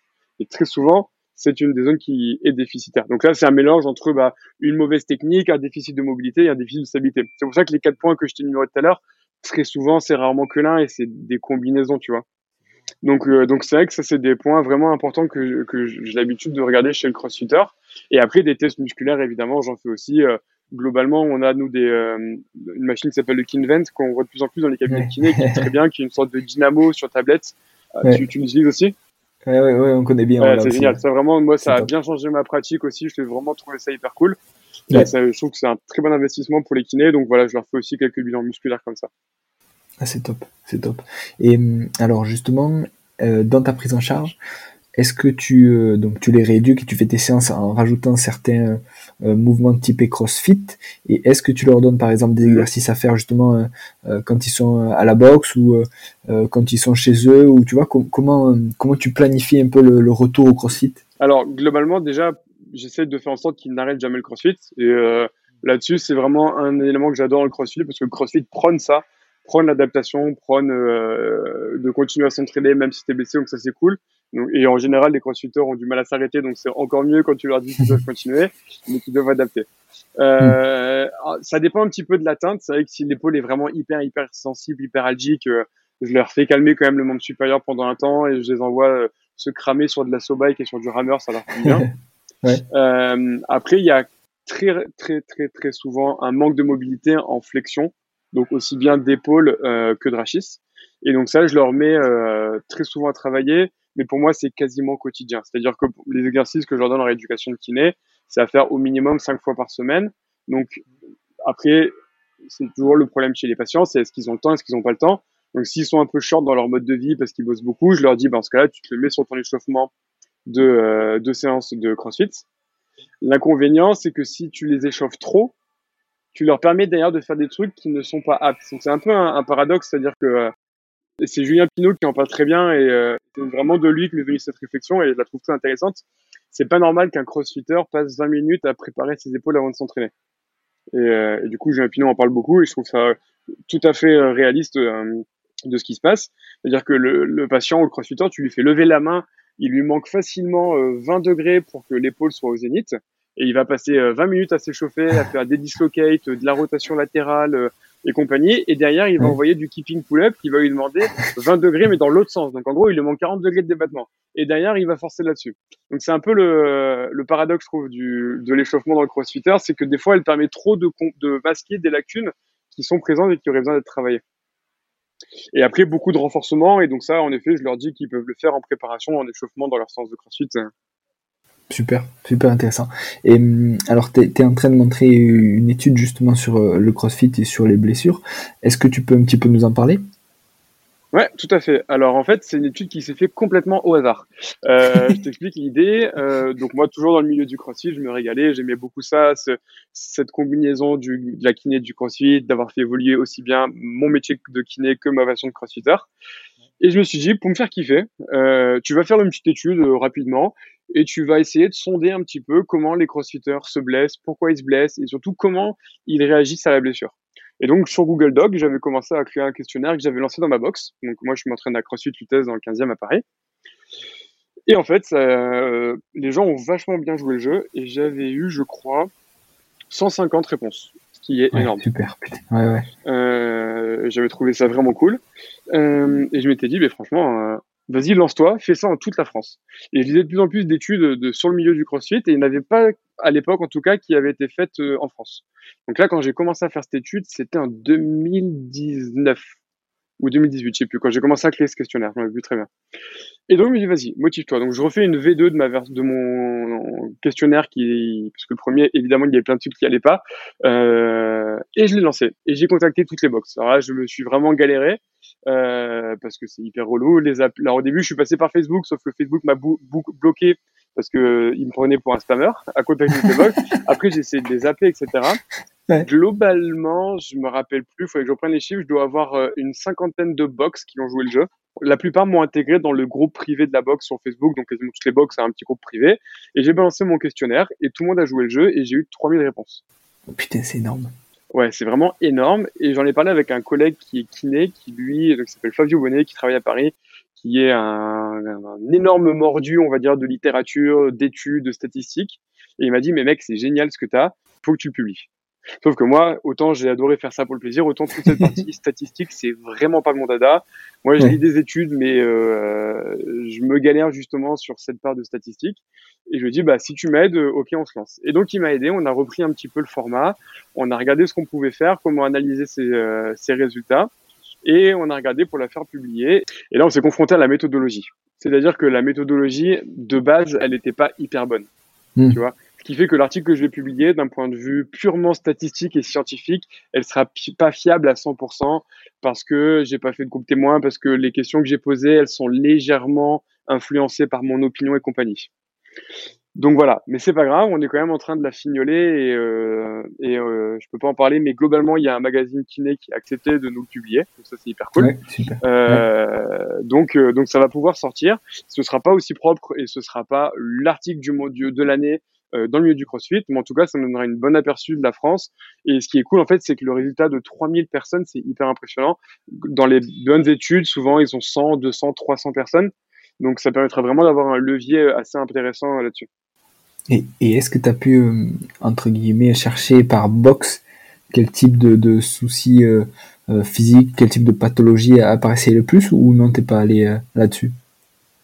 Et très souvent, c'est une des zones qui est déficitaire. Donc là, c'est un mélange entre bah, une mauvaise technique, un déficit de mobilité et un déficit de stabilité. C'est pour ça que les quatre points que je t'ai numérotés tout à l'heure, très souvent, c'est rarement que l'un et c'est des combinaisons, tu vois. Donc, euh, donc c'est vrai que ça, c'est des points vraiment importants que, j'ai l'habitude de regarder chez le crossfitter. Et après, des tests musculaires, évidemment, j'en fais aussi. Euh, globalement, on a, nous, des, euh, une machine qui s'appelle le Kinvent, qu'on voit de plus en plus dans les cabinets de kiné, qui est très bien, qui est une sorte de dynamo sur tablette. Tu, tu l'utilises aussi? Ouais, ouais, ouais, on connaît bien. c'est génial. Ça vraiment, moi, ça a bien changé ma pratique aussi. Je l'ai vraiment trouvé ça hyper cool. Et ça, je trouve que c'est un très bon investissement pour les kinés. Donc voilà, je leur fais aussi quelques bilans musculaires comme ça. Ah, c'est top, c'est top. Et hum, alors justement, euh, dans ta prise en charge, est-ce que tu euh, donc tu les rééduques et tu fais tes séances en rajoutant certains euh, mouvements typés CrossFit et est-ce que tu leur donnes par exemple des exercices à faire justement quand ils sont à la boxe ou quand ils sont chez eux ou tu vois comment comment tu planifies un peu le, retour au CrossFit? Alors globalement déjà j'essaie de faire en sorte qu'ils n'arrêtent jamais le CrossFit et là-dessus c'est vraiment un élément que j'adore le CrossFit parce que le CrossFit prône ça prône l'adaptation, prône euh, de continuer à s'entraîner même si t'es blessé, donc ça c'est cool. Donc, et en général, les crossfitters ont du mal à s'arrêter, donc c'est encore mieux quand tu leur dis qu'ils doivent *laughs* continuer, mais qu'ils doivent adapter. Euh, ça dépend un petit peu de l'atteinte. C'est vrai que si l'épaule est vraiment hyper, hyper sensible, hyper algique, euh, je leur fais calmer quand même le membre supérieur pendant un temps et je les envoie euh, se cramer sur de la bike et sur du rameur, ça leur fait bien. *laughs* ouais. après, il y a très, très, très, très souvent un manque de mobilité en flexion donc aussi bien d'épaule que de rachis. Et donc ça, je leur mets très souvent à travailler, mais pour moi, c'est quasiment quotidien. C'est-à-dire que les exercices que je leur donne en rééducation de kiné, c'est à faire au minimum cinq fois par semaine. Donc après, c'est toujours le problème chez les patients, c'est est-ce qu'ils ont le temps, est-ce qu'ils n'ont pas le temps. Donc s'ils sont un peu short dans leur mode de vie parce qu'ils bossent beaucoup, je leur dis, ben, en ce cas-là, tu te le mets sur ton échauffement de euh, deux séances de CrossFit. L'inconvénient, c'est que si tu les échauffes trop, tu leur permets d'ailleurs de faire des trucs qui ne sont pas aptes. Donc c'est un peu un, paradoxe, c'est-à-dire que euh, c'est Julien Pinault qui en parle très bien et euh, c'est vraiment de lui que m'est venue cette réflexion et je la trouve très intéressante. C'est pas normal qu'un crossfitter passe 20 minutes à préparer ses épaules avant de s'entraîner. Et, euh, et, du coup, Julien Pinault en parle beaucoup et je trouve ça tout à fait réaliste de ce qui se passe. C'est-à-dire que le, le, patient ou le crossfitter, tu lui fais lever la main, il lui manque facilement 20 degrés pour que l'épaule soit au zénith et il va passer 20 euh, minutes à s'échauffer, à faire des dislocates, de la rotation latérale euh, et compagnie. Et derrière, il va envoyer du keeping pull-up qui va lui demander 20 degrés, mais dans l'autre sens. Donc en gros, il lui manque 40 degrés de débattement. Et derrière, il va forcer là-dessus. Donc c'est un peu le, le paradoxe, je trouve, du, de l'échauffement dans le crossfitter, c'est que des fois, elle permet trop de, de masquer des lacunes qui sont présentes et qui auraient besoin d'être travaillées. Et après, beaucoup de renforcement. Et donc ça, en effet, je leur dis qu'ils peuvent le faire en préparation, en échauffement dans leur sens de crossfit. Super, super intéressant. Et hum, alors, tu es, en train de montrer une étude justement sur euh, le CrossFit et sur les blessures. Est-ce que tu peux un petit peu nous en parler? Ouais, tout à fait. Alors en fait, c'est une étude qui s'est fait complètement au hasard. Euh, *laughs* je t'explique l'idée. Euh, donc moi, toujours dans le milieu du CrossFit, je me régalais, j'aimais beaucoup ça, cette combinaison du, de la kiné du CrossFit, d'avoir fait évoluer aussi bien mon métier de kiné que ma passion de CrossFitter. Et je me suis dit, pour me faire kiffer, euh, tu vas faire une petite étude rapidement et tu vas essayer de sonder un petit peu comment les crossfitters se blessent, pourquoi ils se blessent et surtout comment ils réagissent à la blessure. Et donc sur Google Doc, j'avais commencé à créer un questionnaire que j'avais lancé dans ma box. Donc moi, je m'entraîne à CrossFit Lutèce dans le 15e à Paris. Et en fait, euh, les gens ont vachement bien joué le jeu et j'avais eu, je crois, 150 réponses qui est énorme. Super. Ouais, ouais. Euh, J'avais trouvé ça vraiment cool. Euh, et je m'étais dit, mais franchement, vas-y, lance-toi, fais ça en toute la France. Et je lisais de plus en plus d'études de, sur le milieu du CrossFit et il n'y avait pas, à l'époque en tout cas, qui avait été faites euh, en France. Donc là, quand j'ai commencé à faire cette étude, c'était en 2019 ou 2018, je sais plus, quand j'ai commencé à créer ce questionnaire, je m'en vu très bien. Et donc, je me dis, vas-y, motive-toi. Donc, je refais une V2 de ma de mon questionnaire qui, parce que le premier, évidemment, il y avait plein de trucs qui allaient pas, euh, et je l'ai lancé. Et j'ai contacté toutes les box. Alors là, je me suis vraiment galéré, euh, parce que c'est hyper relou. Les Alors, au début, je suis passé par Facebook, sauf que Facebook m'a bloqué parce que il me prenait pour un spammer à contacter toutes les box. *laughs* Après, j'ai essayé de les appeler, etc. Globalement, je me rappelle plus, il faudrait que je reprenne les chiffres, je dois avoir euh, une cinquantaine de box qui ont joué le jeu. La plupart m'ont intégré dans le groupe privé de la box sur Facebook, donc quasiment toutes les box ont un petit groupe privé. Et j'ai balancé mon questionnaire et tout le monde a joué le jeu et j'ai eu 3000 réponses. Oh, putain, c'est énorme. Ouais, c'est vraiment énorme. Et j'en ai parlé avec un collègue qui est kiné, qui lui, donc, s'appelle Fabio Bonnet, qui travaille à Paris, qui est un, énorme mordu, on va dire, de littérature, d'études, de statistiques. Et il m'a dit, mais mec, c'est génial ce que tu as, faut que tu publies. Sauf que moi, autant j'ai adoré faire ça pour le plaisir, autant toute cette partie *laughs* statistique, c'est vraiment pas mon dada. Moi, je lis des études, mais euh, je me galère justement sur cette part de statistique. Et je lui dis, bah, si tu m'aides, euh, ok, on se lance. Et donc, il m'a aidé. On a repris un petit peu le format. On a regardé ce qu'on pouvait faire, comment analyser ces, euh, ces résultats. Et on a regardé pour la faire publier. Et là, on s'est confronté à la méthodologie. C'est-à-dire que la méthodologie, de base, elle n'était pas hyper bonne. Hmm. Tu vois? Ce qui fait que l'article que je vais publier, d'un point de vue purement statistique et scientifique, elle sera pas fiable à 100% parce que j'ai pas fait de groupe témoin, parce que les questions que j'ai posées, elles sont légèrement influencées par mon opinion et compagnie. Donc voilà, mais c'est pas grave, on est quand même en train de la fignoler et, euh, et euh, je peux pas en parler, mais globalement il y a un magazine kiné qui a accepté de nous le publier, donc ça c'est hyper cool. Euh, donc euh, donc ça va pouvoir sortir. Ce sera pas aussi propre et ce sera pas l'article du mois de l'année dans le milieu du CrossFit, mais en tout cas, ça nous donnera une bonne aperçu de la France. Et ce qui est cool, en fait, c'est que le résultat de 3000 personnes, c'est hyper impressionnant. Dans les bonnes études, souvent, ils ont 100, 200, 300 personnes. Donc, ça permettra vraiment d'avoir un levier assez intéressant là-dessus. Et, est-ce que tu as pu, euh, entre guillemets, chercher par box quel type de, soucis euh, physiques, quel type de pathologie apparaissait le plus ou non, t'es pas allé là-dessus?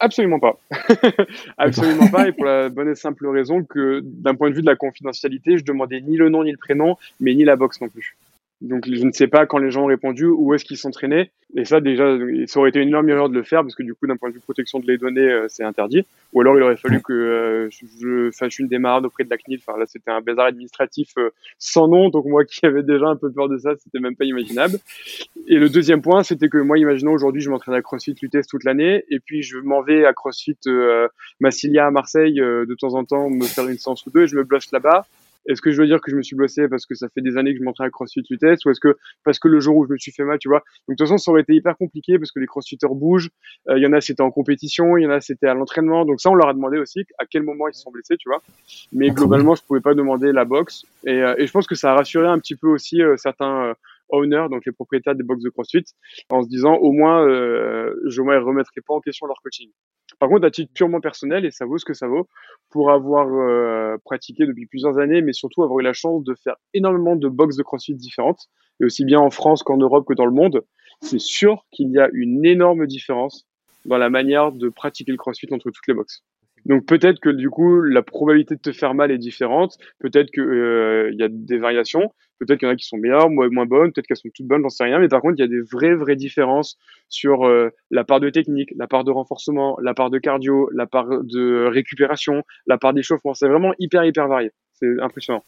Absolument pas. *laughs* Absolument pas. Et pour la bonne et simple raison que d'un point de vue de la confidentialité, je demandais ni le nom ni le prénom, mais ni la box non plus. Donc je ne sais pas quand les gens ont répondu où est-ce qu'ils s'entraînaient. Et ça déjà, ça aurait été une énorme erreur de le faire parce que du coup d'un point de vue protection de les données, euh, c'est interdit. Ou alors il aurait fallu que euh, je fasse une démarche auprès de la CNIL. Enfin là c'était un bazar administratif euh, sans nom. Donc moi qui avais déjà un peu peur de ça, c'était même pas imaginable. Et le deuxième point, c'était que moi imaginons aujourd'hui je m'entraîne à CrossFit Lutèce toute l'année et puis je m'en vais à CrossFit Massilia à Marseille de temps en temps me faire une séance ou deux et je me bloche là-bas est-ce que je veux dire que je me suis blessé parce que ça fait des années que je m'entraîne à CrossFit Vitesse ou est-ce que parce que le jour où je me suis fait mal, tu vois Donc de toute façon, ça aurait été hyper compliqué parce que les CrossFitters bougent. Euh, il y en a c'était en compétition, il y en a c'était à l'entraînement. Donc ça, on leur a demandé aussi à quel moment ils se sont blessés, tu vois. Mais globalement, je pouvais pas demander la boxe et, euh, et, je pense que ça a rassuré un petit peu aussi euh, certains owners, donc les propriétaires des box de CrossFit, en se disant au moins je ne remettrai pas en question leur coaching. Par contre, à titre purement personnel, et ça vaut ce que ça vaut, pour avoir euh, pratiqué depuis plusieurs années, mais surtout avoir eu la chance de faire énormément de box de CrossFit différentes, et aussi bien en France qu'en Europe que dans le monde, c'est sûr qu'il y a une énorme différence dans la manière de pratiquer le CrossFit entre toutes les boxes. Donc peut-être que du coup la probabilité de te faire mal est différente, peut-être qu'il euh, y a des variations, peut-être qu'il y en a qui sont meilleures, moins, bonnes, peut-être qu'elles sont toutes bonnes, j'en sais rien, mais par contre il y a des vraies vraies différences sur euh, la part de technique, la part de renforcement, la part de cardio, la part de récupération, la part d'échauffement, c'est vraiment hyper hyper varié, c'est impressionnant.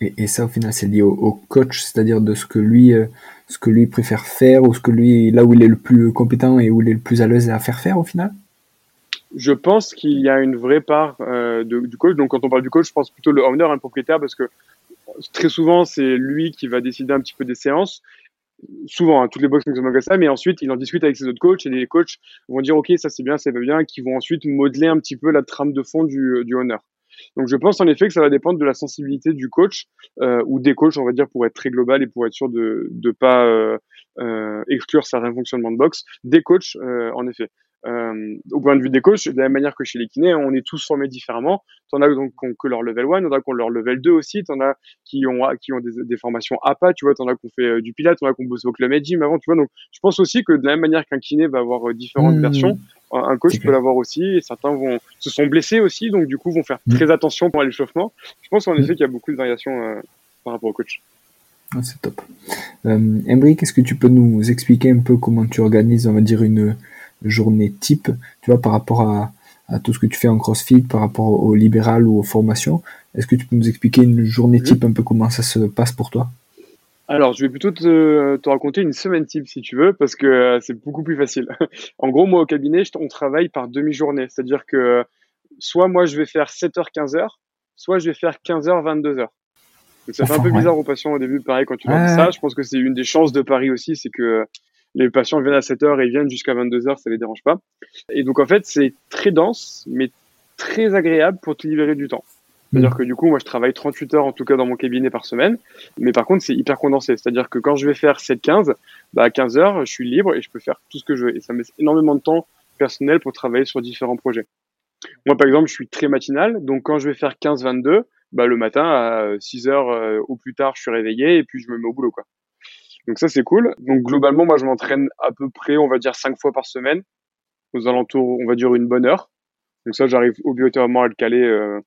Et, ça au final c'est lié au, coach, c'est-à-dire de ce que lui euh, ce que lui préfère faire ou ce que lui là où il est le plus compétent et où il est le plus à l'aise à faire faire au final? Je pense qu'il y a une vraie part euh, du coach. Donc, quand on parle du coach, je pense plutôt le owner, un propriétaire, parce que très souvent, c'est lui qui va décider un petit peu des séances. Souvent, hein, toutes les box fonctionnent comme ça, mais ensuite, il en discute avec ses autres coachs et les coachs vont dire, OK, ça c'est bien, ça va bien, qui vont ensuite modeler un petit peu la trame de fond du, du owner. Donc, je pense en effet que ça va dépendre de la sensibilité du coach euh, ou des coachs, on va dire, pour être très global et pour être sûr de ne pas euh, exclure certains fonctionnements de box. Des coachs, en effet. Euh, au point de vue des coachs, de la même manière que chez les kinés, on est tous formés différemment. T'en as donc qui ont que leur level 1, t'en as qui ont leur level 2 aussi, t'en as qui ont qui ont des, des formations APA, tu vois, t'en as qui ont fait euh, du pilates, t'en as qui ont bossé au club gym avant, tu vois. Donc, je pense aussi que de la même manière qu'un kiné va avoir euh, différentes mmh. versions, un coach peut l'avoir aussi. Et certains vont se sont blessés aussi, donc du coup vont faire mmh. très attention pour l'échauffement. Je pense en mmh. effet qu'il y a beaucoup de variations par rapport au coach. Ah, c'est top. Euh, Embry, qu'est-ce que tu peux nous expliquer un peu comment tu organises, on va dire, une, journée type, tu vois, par rapport à, tout ce que tu fais en CrossFit, par rapport au libéral ou aux formations. Est-ce que tu peux nous expliquer une journée type, un peu comment ça se passe pour toi? Alors, je vais plutôt te, raconter une semaine type si tu veux, parce que euh, c'est beaucoup plus facile. *laughs* en gros, moi au cabinet, on travaille par demi-journée. C'est-à-dire que soit moi je vais faire 7h, 15h, soit je vais faire 15h, 22h. Donc ça fait un peu bizarre aux patients au début, pareil, quand tu leur dis ça. Je pense que c'est une des chances de Paris aussi, c'est que les patients viennent à 7 heures et viennent jusqu'à 22 heures, ça les dérange pas. Et donc en fait, c'est très dense, mais très agréable pour te libérer du temps. C'est-à-dire que du coup, moi, je travaille 38 heures en tout cas dans mon cabinet par semaine, mais par contre, c'est hyper condensé. C'est-à-dire que quand je vais faire 7-15, bah, à 15 heures, je suis libre et je peux faire tout ce que je veux. Et ça me laisse énormément de temps personnel pour travailler sur différents projets. Moi, par exemple, je suis très matinal, donc quand je vais faire 15-22, bah, le matin, à 6 heures euh, au plus tard, je suis réveillé et puis je me mets au boulot, quoi. Donc ça, c'est cool. Donc globalement, moi, je m'entraîne à peu près, on va dire, 5 fois par semaine, aux alentours, on va dire, une bonne heure. Donc ça, j'arrive obligatoirement à le caler euh,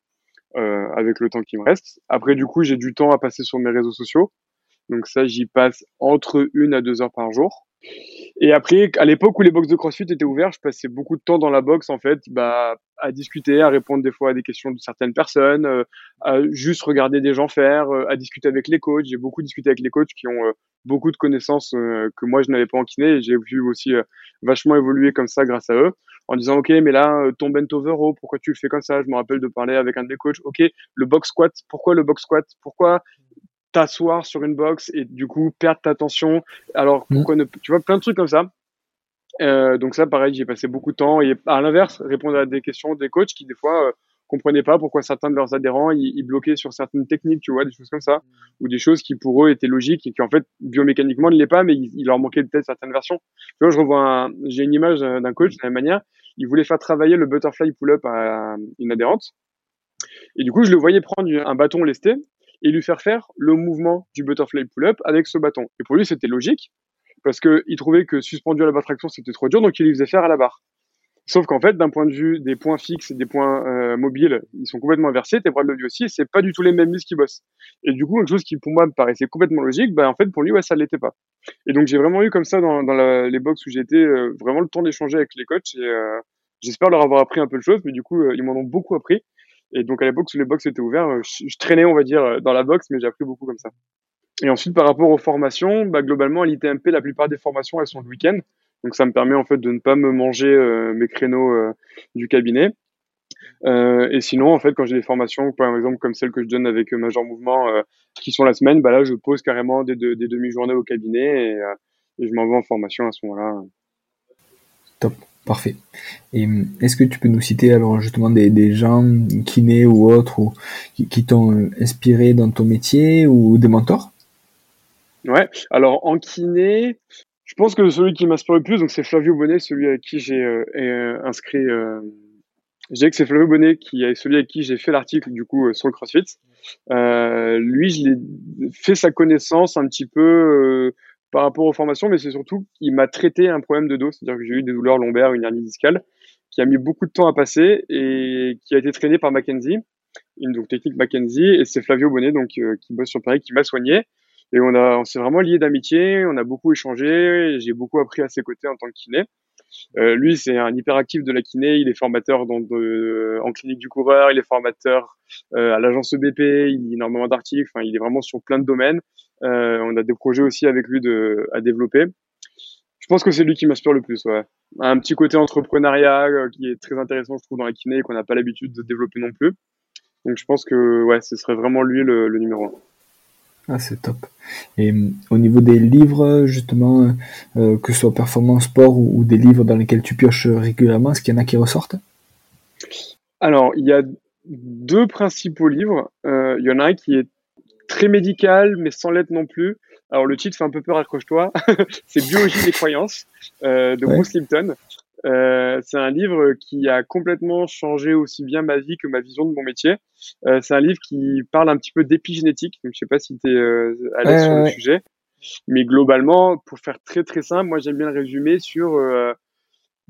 euh, avec le temps qui me reste. Après, du coup, j'ai du temps à passer sur mes réseaux sociaux. Donc ça, j'y passe entre une à deux heures par jour. Et après, à l'époque où les box de CrossFit étaient ouvertes, je passais beaucoup de temps dans la box en fait, bah, à discuter, à répondre des fois à des questions de certaines personnes, euh, à juste regarder des gens faire, euh, à discuter avec les coachs. J'ai beaucoup discuté avec les coachs qui ont euh, beaucoup de connaissances que moi je n'avais pas en kiné. Et j'ai vu aussi vachement évoluer comme ça grâce à eux, en disant ok, mais là ton bent over row, pourquoi tu le fais comme ça? Je me rappelle de parler avec un des coachs. Ok, le box squat, pourquoi le box squat? Pourquoi t'asseoir sur une box et du coup perdre ta tension. Alors mm. pourquoi ne tu vois plein de trucs comme ça. Euh, donc ça pareil, j'ai passé beaucoup de temps et à l'inverse répondre à des questions des coachs qui des fois euh, comprenaient pas pourquoi certains de leurs adhérents ils, bloquaient sur certaines techniques, tu vois, des choses comme ça, ou des choses qui pour eux étaient logiques et qui en fait biomécaniquement ne l'est pas, mais il, leur manquait peut-être certaines versions. Tu vois, je revois, j'ai une image d'un coach de la même manière, il voulait faire travailler le butterfly pull-up à une adhérente, et du coup je le voyais prendre un bâton lesté et lui faire faire le mouvement du butterfly pull-up avec ce bâton. Et pour lui, c'était logique parce qu'il trouvait que suspendu à la barre traction, c'était trop dur, donc il lui faisait faire à la barre. Sauf qu'en fait, d'un point de vue des points fixes et des points euh, mobiles, ils sont complètement inversés, tes bras de levier aussi, c'est pas du tout les mêmes muscles qui bossent. Et du coup, quelque chose qui pour moi me paraissait complètement logique, bah en fait pour lui, ouais, ça l'était pas. Et donc j'ai vraiment eu comme ça dans, dans les box où j'étais euh, vraiment le temps d'échanger avec les coachs et euh, j'espère leur avoir appris un peu de choses, mais du coup ils m'en ont beaucoup appris. Et donc à l'époque où les box étaient ouverts, euh, je, traînais, on va dire, euh, dans la box, mais j'ai appris beaucoup comme ça. Et ensuite, par rapport aux formations, bah, globalement, à l'ITMP, la plupart des formations, elles sont le week-end. Donc ça me permet en fait de ne pas me manger euh, mes créneaux du cabinet. Et sinon, en fait, quand j'ai des formations, par exemple comme celle que je donne avec Major Mouvement, qui sont la semaine, bah là, je pose carrément des, demi-journées au cabinet et, et je m'envoie en formation à ce moment-là. Top. Parfait. Et hum, est-ce que tu peux nous citer alors justement des, des gens kinés ou autres ou, qui, t'ont euh, inspiré dans ton métier ou des mentors? Ouais, alors en kiné, je pense que celui qui m'inspire le plus, donc c'est Flavio Bonnet, celui avec qui j'ai euh, euh, inscrit. Euh, je dirais que c'est Flavio Bonnet qui est celui avec qui j'ai fait l'article du coup sur le CrossFit. lui, je l'ai fait sa connaissance un petit peu par rapport aux formations, mais c'est surtout qu'il m'a traité un problème de dos, c'est-à-dire que j'ai eu des douleurs lombaires, une hernie discale, qui a mis beaucoup de temps à passer et qui a été traîné par Mackenzie, une donc, technique Mackenzie, et c'est Flavio Bonnet, donc euh, qui bosse sur Paris, qui m'a soigné. Et on on s'est vraiment lié d'amitié, on a beaucoup échangé, j'ai beaucoup appris à ses côtés en tant que kiné. Euh, lui, c'est un hyperactif de la kiné. Il est formateur en clinique du coureur. Il est formateur euh, à l'agence EBP. Il lit énormément d'articles. Enfin, il est vraiment sur plein de domaines. Euh, on a des projets aussi avec lui à développer. Je pense que c'est lui qui m'inspire le plus. Un petit côté entrepreneuriat qui est très intéressant, je trouve, dans la kiné et qu'on n'a pas l'habitude de développer non plus. Donc, je pense que ouais, ce serait vraiment lui le, le numéro un. Ah, c'est top. Et euh, au niveau des livres, justement, euh, que ce soit performance sport ou, des livres dans lesquels tu pioches régulièrement, est-ce qu'il y en a qui ressortent? Alors, il y a deux principaux livres. Euh, il y en a un qui est très médical, mais sans l'être non plus. Alors, le titre fait un peu peur, accroche-toi. *laughs* c'est Biologie des croyances de Bruce Lipton. Euh, c'est un livre qui a complètement changé aussi bien ma vie que ma vision de mon métier. Euh, c'est un livre qui parle un petit peu d'épigénétique. Donc, je sais pas si tu es euh, à l'aise sur le sujet. Mais globalement, pour faire très très simple, moi j'aime bien le résumer sur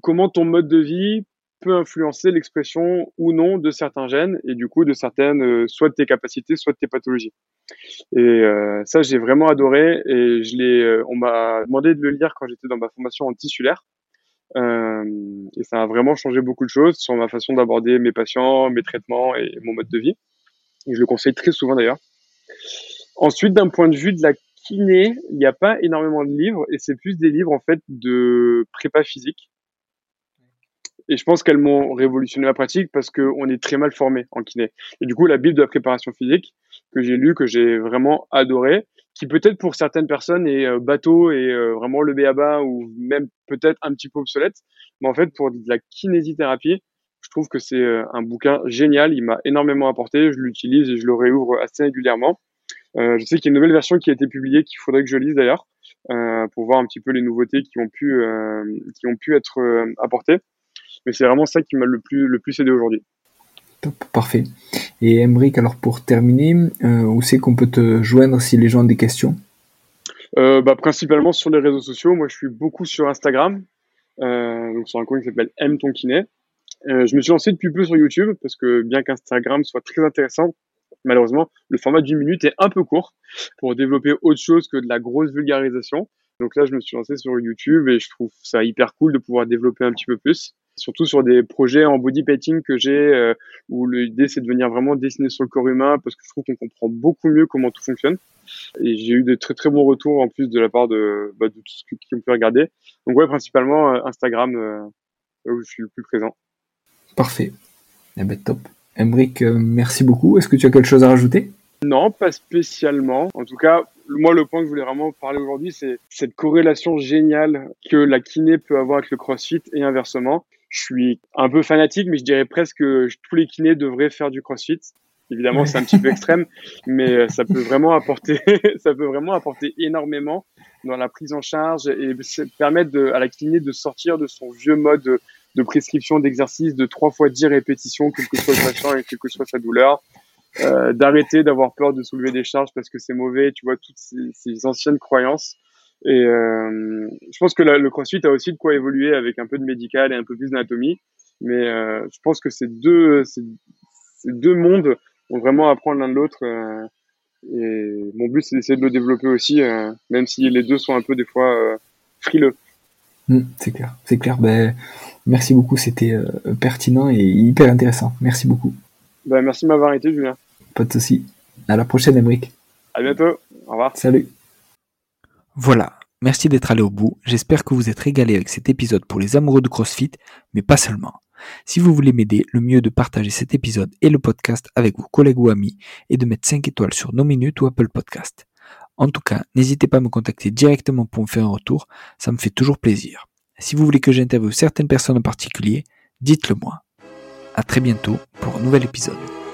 comment ton mode de vie peut influencer l'expression ou non de certains gènes et du coup de certaines, soit de tes capacités, soit de tes pathologies. Et ça, j'ai vraiment adoré et je l'ai, on m'a demandé de le lire quand j'étais dans ma formation en tissulaire. Euh, et ça a vraiment changé beaucoup de choses sur ma façon d'aborder mes patients, mes traitements et mon mode de vie. Je le conseille très souvent d'ailleurs. Ensuite, d'un point de vue de la kiné, il n'y a pas énormément de livres et c'est plus des livres en fait de prépa physique. Et je pense qu'elles m'ont révolutionné la pratique parce qu'on est très mal formé en kiné. Et du coup, la Bible de la préparation physique que j'ai lu, que j'ai vraiment adoré, qui peut-être pour certaines personnes est euh, bateau et euh, vraiment le bas ou même peut-être un petit peu obsolète. Mais en fait, pour de la kinésithérapie, je trouve que c'est un bouquin génial. Il m'a énormément apporté. Je l'utilise et je le réouvre assez régulièrement. je sais qu'il y a une nouvelle version qui a été publiée qu'il faudrait que je lise d'ailleurs pour voir un petit peu les nouveautés qui ont pu qui ont pu être apportées. Mais c'est vraiment ça qui m'a le plus le plus aidé aujourd'hui. Top, parfait. Et Emric, alors pour terminer, où c'est qu'on peut te joindre si les gens ont des questions? Euh, bah, Principalement sur les réseaux sociaux. Moi, je suis beaucoup sur Instagram, euh, donc sur un compte qui s'appelle M ton kiné. Euh, je me suis lancé depuis peu sur YouTube parce que bien qu'Instagram soit très intéressant, malheureusement, le format d'une minute est un peu court pour développer autre chose que de la grosse vulgarisation. Donc là, je me suis lancé sur YouTube et je trouve ça hyper cool de pouvoir développer un petit peu plus. Surtout sur des projets en body painting que j'ai, euh, où l'idée c'est de venir vraiment dessiner sur le corps humain parce que je trouve qu'on comprend beaucoup mieux comment tout fonctionne. Et j'ai eu de très très bons retours en plus de la part de, bah, de tout ce qui ont pu regarder. Donc ouais, principalement euh, Instagram euh, où je suis le plus présent. Parfait. Eh ben, top. Embrick, euh, merci beaucoup. Est-ce que tu as quelque chose à rajouter? Non, pas spécialement. En tout cas, moi, le point que je voulais vraiment parler aujourd'hui, c'est cette corrélation géniale que la kiné peut avoir avec le crossfit et inversement. Je suis un peu fanatique, mais je dirais presque que tous les kinés devraient faire du crossfit. Évidemment, c'est un petit peu *laughs* extrême, mais euh, ça peut vraiment apporter, *laughs* ça peut vraiment apporter énormément dans la prise en charge et permettre de, à la kiné de sortir de son vieux mode de, prescription d'exercice de trois fois dix répétitions, quel que soit le patient et quelle que soit sa douleur. Euh, d'arrêter d'avoir peur de soulever des charges parce que c'est mauvais, tu vois, toutes ces, ces anciennes croyances. Et euh, je pense que le CrossFit a aussi de quoi évoluer avec un peu de médical et un peu plus d'anatomie. Mais euh, je pense que ces deux, ces, ces deux mondes vont vraiment apprendre l'un de l'autre. Euh, et mon but, c'est d'essayer de le développer aussi, même si les deux sont un peu des fois frileux. Hmm, c'est clair, c'est clair. Ben, merci beaucoup, c'était pertinent et hyper intéressant. Merci beaucoup. Ben, merci de m'avoir été, Julien. Pas de souci. À la prochaine, Emric. À bientôt. Au revoir. Salut. Voilà. Merci d'être allé au bout. J'espère que vous êtes régalé avec cet épisode pour les amoureux de CrossFit, mais pas seulement. Si vous voulez m'aider, le mieux est de partager cet épisode et le podcast avec vos collègues ou amis et de mettre 5 étoiles sur nos minutes ou Apple Podcast. En tout cas, n'hésitez pas à me contacter directement pour me faire un retour, ça me fait toujours plaisir. Si vous voulez que j'interviewe certaines personnes en particulier, dites-le moi. À très bientôt pour un nouvel épisode.